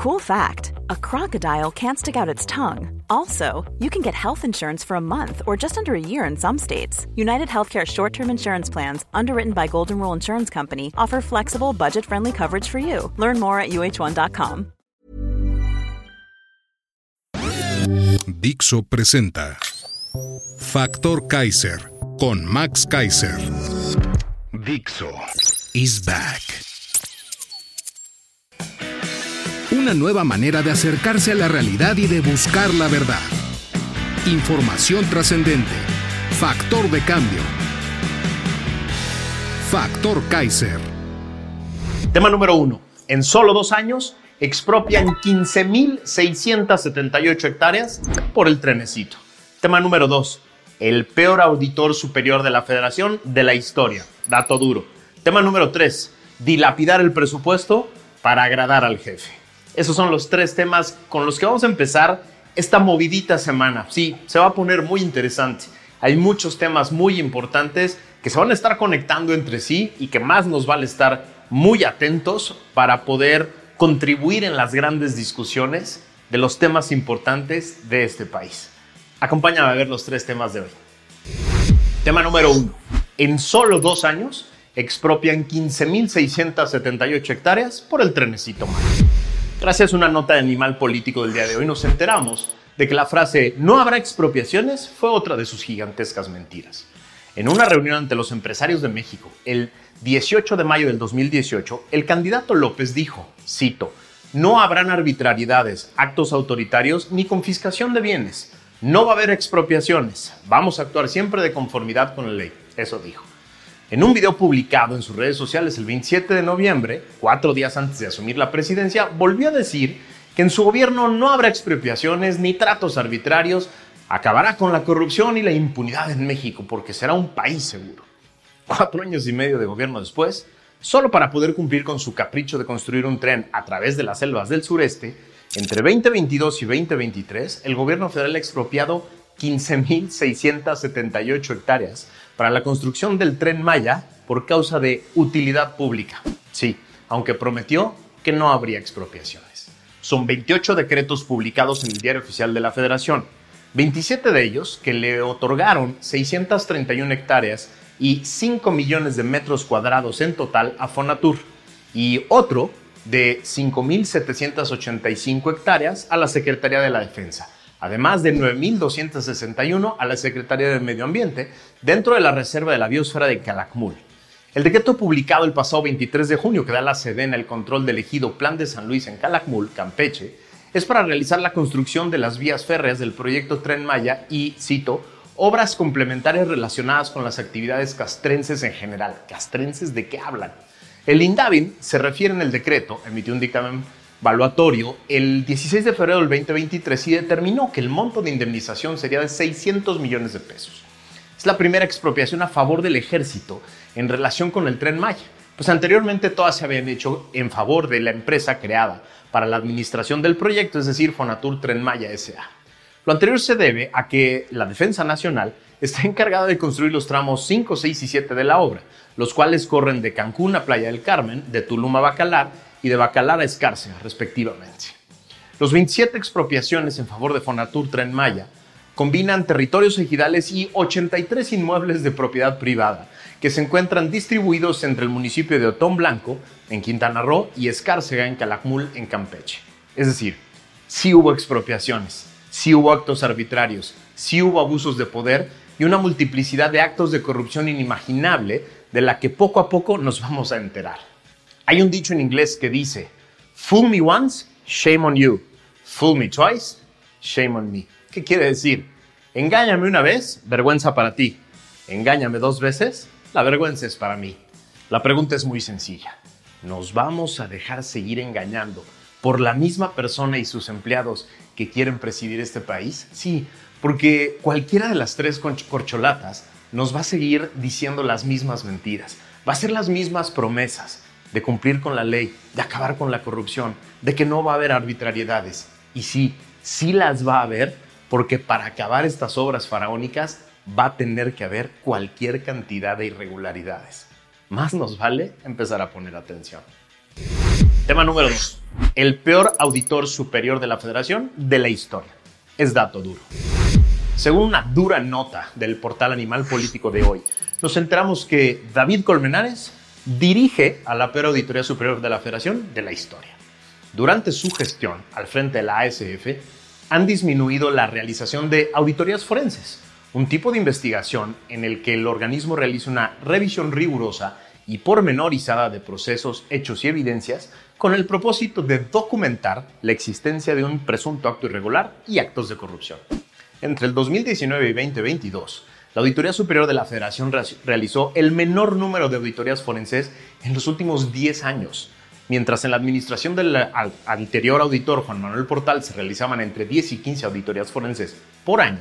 Cool fact a crocodile can't stick out its tongue. Also, you can get health insurance for a month or just under a year in some states. United Healthcare short term insurance plans, underwritten by Golden Rule Insurance Company, offer flexible, budget friendly coverage for you. Learn more at uh1.com. Dixo presenta Factor Kaiser con Max Kaiser. Dixo is back. Una nueva manera de acercarse a la realidad y de buscar la verdad. Información trascendente. Factor de cambio. Factor Kaiser. Tema número uno. En solo dos años expropian 15.678 hectáreas por el trenecito. Tema número dos. El peor auditor superior de la federación de la historia. Dato duro. Tema número tres. Dilapidar el presupuesto para agradar al jefe. Esos son los tres temas con los que vamos a empezar esta movidita semana. Sí, se va a poner muy interesante. Hay muchos temas muy importantes que se van a estar conectando entre sí y que más nos vale estar muy atentos para poder contribuir en las grandes discusiones de los temas importantes de este país. Acompáñame a ver los tres temas de hoy. Tema número uno. En solo dos años expropian 15.678 hectáreas por el trenecito Maya. Gracias a una nota de Animal Político del día de hoy nos enteramos de que la frase no habrá expropiaciones fue otra de sus gigantescas mentiras. En una reunión ante los empresarios de México, el 18 de mayo del 2018, el candidato López dijo, cito, no habrán arbitrariedades, actos autoritarios ni confiscación de bienes. No va a haber expropiaciones. Vamos a actuar siempre de conformidad con la ley. Eso dijo. En un video publicado en sus redes sociales el 27 de noviembre, cuatro días antes de asumir la presidencia, volvió a decir que en su gobierno no habrá expropiaciones ni tratos arbitrarios, acabará con la corrupción y la impunidad en México porque será un país seguro. Cuatro años y medio de gobierno después, solo para poder cumplir con su capricho de construir un tren a través de las selvas del sureste, entre 2022 y 2023, el gobierno federal expropiado 15.678 hectáreas para la construcción del tren Maya por causa de utilidad pública. Sí, aunque prometió que no habría expropiaciones. Son 28 decretos publicados en el Diario Oficial de la Federación, 27 de ellos que le otorgaron 631 hectáreas y 5 millones de metros cuadrados en total a Fonatur, y otro de 5.785 hectáreas a la Secretaría de la Defensa además de 9.261 a la Secretaría de Medio Ambiente, dentro de la Reserva de la Biosfera de Calakmul. El decreto publicado el pasado 23 de junio que da la Sedena el control del ejido Plan de San Luis en Calakmul, Campeche, es para realizar la construcción de las vías férreas del proyecto Tren Maya y, cito, obras complementarias relacionadas con las actividades castrenses en general. ¿Castrenses de qué hablan? El INDAVIN se refiere en el decreto, emitió un dictamen valuatorio el 16 de febrero del 2023 y determinó que el monto de indemnización sería de 600 millones de pesos. Es la primera expropiación a favor del ejército en relación con el tren Maya, pues anteriormente todas se habían hecho en favor de la empresa creada para la administración del proyecto, es decir, Fonatur Tren Maya SA. Lo anterior se debe a que la Defensa Nacional está encargada de construir los tramos 5, 6 y 7 de la obra, los cuales corren de Cancún a Playa del Carmen, de Tulum a Bacalar y de Bacalar a Escárcega, respectivamente. Los 27 expropiaciones en favor de Fonatur Tren Maya combinan territorios ejidales y 83 inmuebles de propiedad privada que se encuentran distribuidos entre el municipio de Otón Blanco, en Quintana Roo, y Escárcega, en Calakmul, en Campeche. Es decir, sí hubo expropiaciones, sí hubo actos arbitrarios, sí hubo abusos de poder y una multiplicidad de actos de corrupción inimaginable de la que poco a poco nos vamos a enterar. Hay un dicho en inglés que dice, fool me once, shame on you. Fool me twice, shame on me. ¿Qué quiere decir? Engáñame una vez, vergüenza para ti. Engáñame dos veces, la vergüenza es para mí. La pregunta es muy sencilla. ¿Nos vamos a dejar seguir engañando por la misma persona y sus empleados que quieren presidir este país? Sí, porque cualquiera de las tres corcholatas nos va a seguir diciendo las mismas mentiras, va a hacer las mismas promesas de cumplir con la ley, de acabar con la corrupción, de que no va a haber arbitrariedades. Y sí, sí las va a haber, porque para acabar estas obras faraónicas va a tener que haber cualquier cantidad de irregularidades. Más nos vale empezar a poner atención. Tema número 2. El peor auditor superior de la federación de la historia. Es dato duro. Según una dura nota del portal Animal Político de hoy, nos enteramos que David Colmenares dirige a la peor auditoría superior de la federación de la historia. Durante su gestión al frente de la ASF, han disminuido la realización de auditorías forenses, un tipo de investigación en el que el organismo realiza una revisión rigurosa y pormenorizada de procesos, hechos y evidencias con el propósito de documentar la existencia de un presunto acto irregular y actos de corrupción. Entre el 2019 y 2022, la Auditoría Superior de la Federación realizó el menor número de auditorías forenses en los últimos 10 años, mientras en la administración del anterior auditor Juan Manuel Portal se realizaban entre 10 y 15 auditorías forenses por año.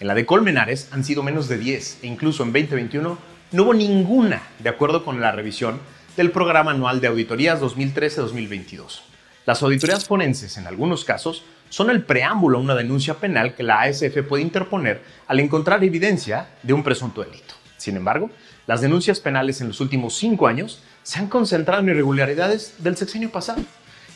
En la de Colmenares han sido menos de 10 e incluso en 2021 no hubo ninguna de acuerdo con la revisión del Programa Anual de Auditorías 2013-2022. Las auditorías forenses, en algunos casos, son el preámbulo a una denuncia penal que la ASF puede interponer al encontrar evidencia de un presunto delito. Sin embargo, las denuncias penales en los últimos cinco años se han concentrado en irregularidades del sexenio pasado.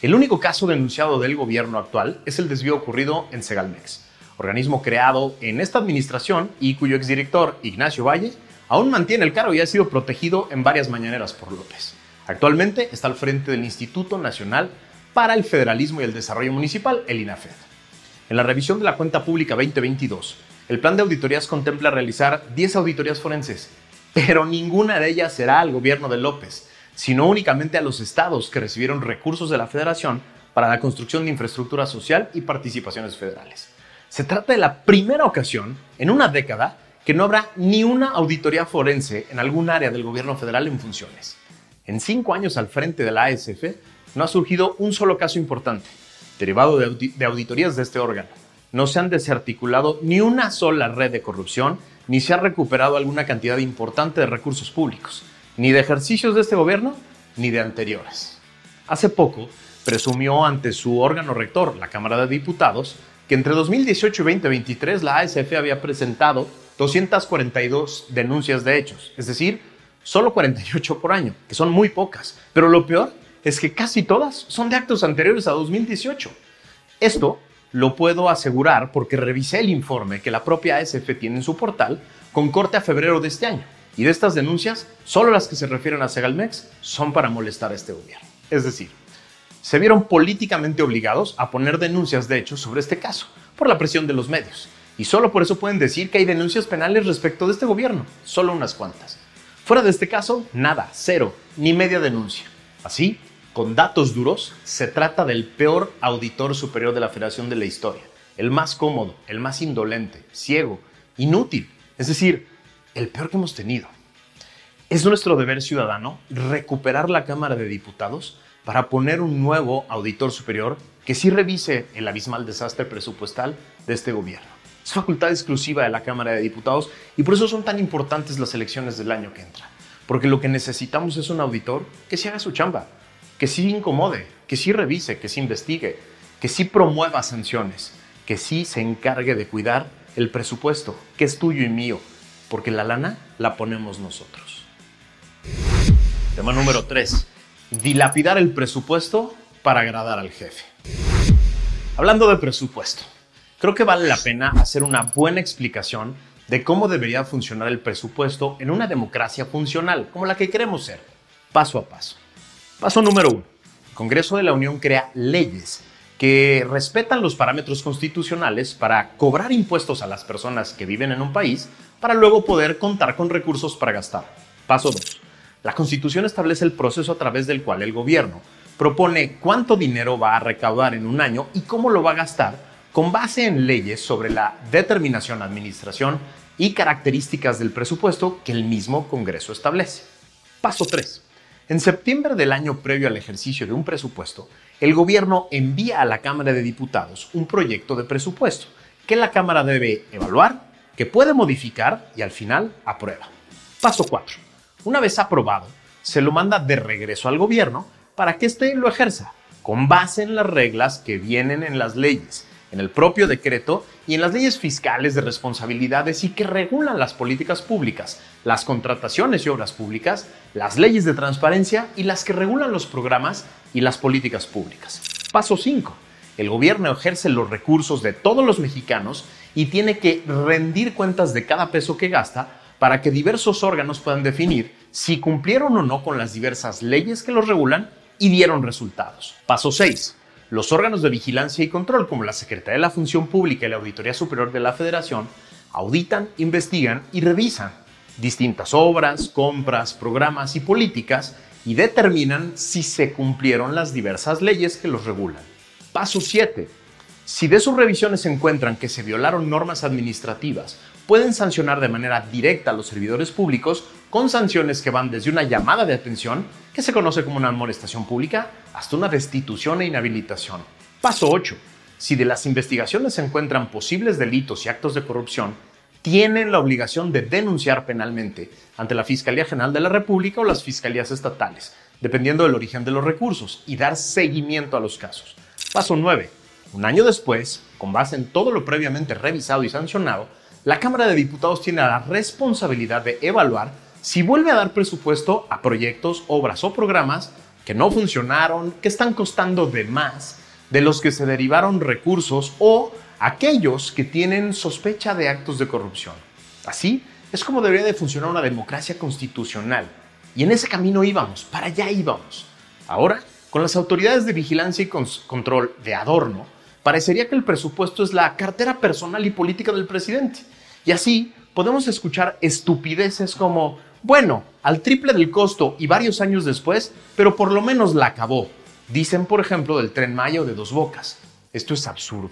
El único caso denunciado del gobierno actual es el desvío ocurrido en Segalmex, organismo creado en esta administración y cuyo exdirector, Ignacio Valle, aún mantiene el cargo y ha sido protegido en varias mañaneras por López. Actualmente está al frente del Instituto Nacional para el Federalismo y el Desarrollo Municipal, el INAFED. En la revisión de la cuenta pública 2022, el plan de auditorías contempla realizar 10 auditorías forenses, pero ninguna de ellas será al gobierno de López, sino únicamente a los estados que recibieron recursos de la federación para la construcción de infraestructura social y participaciones federales. Se trata de la primera ocasión en una década que no habrá ni una auditoría forense en algún área del gobierno federal en funciones. En cinco años al frente de la ASF, no ha surgido un solo caso importante, derivado de, auditorías de este órgano. No se han desarticulado ni una sola red de corrupción, ni se ha recuperado alguna cantidad importante de recursos públicos, ni de ejercicios de este gobierno, ni de anteriores. Hace poco, presumió ante su órgano rector, la Cámara de Diputados, que entre 2018 y 2023 la ASF había presentado 242 denuncias de hechos, es decir, solo 48 por año, que son muy pocas. Pero lo peor es que casi todas son de actos anteriores a 2018. Esto lo puedo asegurar porque revisé el informe que la propia ASF tiene en su portal con corte a febrero de este año. Y de estas denuncias, solo las que se refieren a Segalmex son para molestar a este gobierno. Es decir, se vieron políticamente obligados a poner denuncias de hechos sobre este caso, por la presión de los medios. Y solo por eso pueden decir que hay denuncias penales respecto de este gobierno, solo unas cuantas. Fuera de este caso, nada, cero, ni media denuncia. Así, con datos duros, se trata del peor auditor superior de la Federación de la historia, el más cómodo, el más indolente, ciego, inútil, es decir, el peor que hemos tenido. Es nuestro deber ciudadano recuperar la Cámara de Diputados para poner un nuevo auditor superior que sí revise el abismal desastre presupuestal de este gobierno. Es facultad exclusiva de la Cámara de Diputados y por eso son tan importantes las elecciones del año que entra. Porque lo que necesitamos es un auditor que sí haga su chamba, que sí incomode, que sí revise, que sí investigue, que sí promueva sanciones, que sí se encargue de cuidar el presupuesto, que es tuyo y mío, porque la lana la ponemos nosotros. Tema número 3. Dilapidar el presupuesto para agradar al jefe. Hablando de presupuesto, creo que vale la pena hacer una buena explicación de cómo debería funcionar el presupuesto en una democracia funcional, como la que queremos ser, paso a paso. Paso número uno. El Congreso de la Unión crea leyes que respetan los parámetros constitucionales para cobrar impuestos a las personas que viven en un país para luego poder contar con recursos para gastar. Paso 2. La Constitución establece el proceso a través del cual el gobierno propone cuánto dinero va a recaudar en un año y cómo lo va a gastar con base en leyes sobre la determinación, administración y características del presupuesto que el mismo Congreso establece. Paso 3. En septiembre del año previo al ejercicio de un presupuesto, el gobierno envía a la Cámara de Diputados un proyecto de presupuesto que la Cámara debe evaluar, que puede modificar y al final aprueba. Paso 4. Una vez aprobado, se lo manda de regreso al gobierno para que éste lo ejerza, con base en las reglas que vienen en las leyes en el propio decreto y en las leyes fiscales de responsabilidades y que regulan las políticas públicas, las contrataciones y obras públicas, las leyes de transparencia y las que regulan los programas y las políticas públicas. Paso 5. El gobierno ejerce los recursos de todos los mexicanos y tiene que rendir cuentas de cada peso que gasta para que diversos órganos puedan definir si cumplieron o no con las diversas leyes que los regulan y dieron resultados. Paso 6 los órganos de vigilancia y control, como la Secretaría de la Función Pública y la Auditoría Superior de la Federación, auditan, investigan y revisan distintas obras, compras, programas y políticas y determinan si se cumplieron las diversas leyes que los regulan. Paso 7. Si de sus revisiones se encuentran que se violaron normas administrativas, pueden sancionar de manera directa a los servidores públicos con sanciones que van desde una llamada de atención, que se conoce como una amonestación pública, hasta una destitución e inhabilitación. Paso 8. Si de las investigaciones se encuentran posibles delitos y actos de corrupción, tienen la obligación de denunciar penalmente ante la Fiscalía General de la República o las fiscalías estatales, dependiendo del origen de los recursos, y dar seguimiento a los casos. Paso 9. Un año después, con base en todo lo previamente revisado y sancionado, la Cámara de Diputados tiene la responsabilidad de evaluar si vuelve a dar presupuesto a proyectos, obras o programas que no funcionaron, que están costando de más, de los que se derivaron recursos o aquellos que tienen sospecha de actos de corrupción. Así es como debería de funcionar una democracia constitucional. Y en ese camino íbamos, para allá íbamos. Ahora, con las autoridades de vigilancia y control de adorno, parecería que el presupuesto es la cartera personal y política del presidente. Y así podemos escuchar estupideces como bueno, al triple del costo y varios años después, pero por lo menos la acabó. Dicen, por ejemplo, del tren Mayo de Dos Bocas. Esto es absurdo.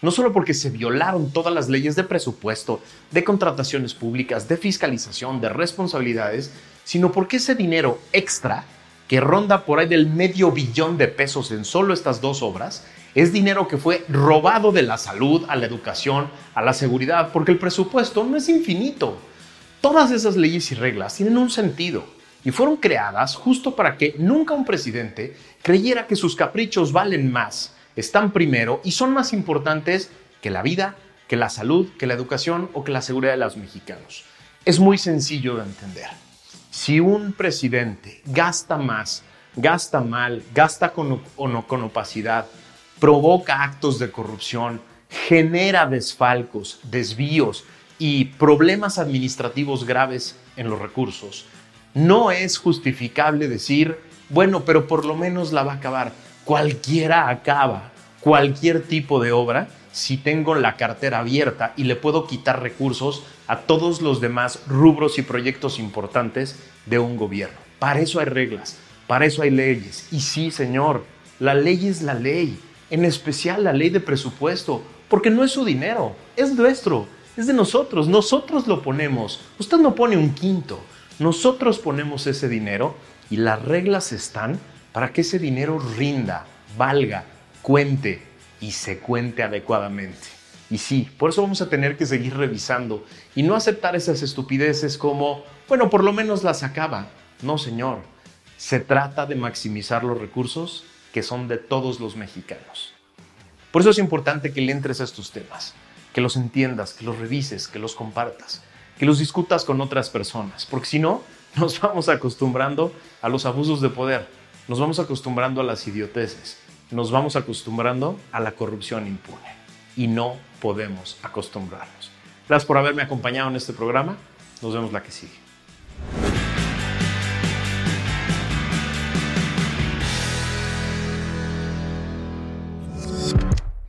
No solo porque se violaron todas las leyes de presupuesto, de contrataciones públicas, de fiscalización, de responsabilidades, sino porque ese dinero extra, que ronda por ahí del medio billón de pesos en solo estas dos obras, es dinero que fue robado de la salud, a la educación, a la seguridad, porque el presupuesto no es infinito. Todas esas leyes y reglas tienen un sentido y fueron creadas justo para que nunca un presidente creyera que sus caprichos valen más, están primero y son más importantes que la vida, que la salud, que la educación o que la seguridad de los mexicanos. Es muy sencillo de entender. Si un presidente gasta más, gasta mal, gasta con, con opacidad, provoca actos de corrupción, genera desfalcos, desvíos, y problemas administrativos graves en los recursos, no es justificable decir, bueno, pero por lo menos la va a acabar. Cualquiera acaba cualquier tipo de obra si tengo la cartera abierta y le puedo quitar recursos a todos los demás rubros y proyectos importantes de un gobierno. Para eso hay reglas, para eso hay leyes. Y sí, señor, la ley es la ley, en especial la ley de presupuesto, porque no es su dinero, es nuestro es de nosotros, nosotros lo ponemos. Usted no pone un quinto, nosotros ponemos ese dinero y las reglas están para que ese dinero rinda, valga, cuente y se cuente adecuadamente. Y sí, por eso vamos a tener que seguir revisando y no aceptar esas estupideces como, bueno, por lo menos las acaba. No, señor. Se trata de maximizar los recursos que son de todos los mexicanos. Por eso es importante que le entres a estos temas que los entiendas, que los revises, que los compartas, que los discutas con otras personas, porque si no, nos vamos acostumbrando a los abusos de poder, nos vamos acostumbrando a las idioteces, nos vamos acostumbrando a la corrupción impune y no podemos acostumbrarnos. Gracias por haberme acompañado en este programa, nos vemos la que sigue.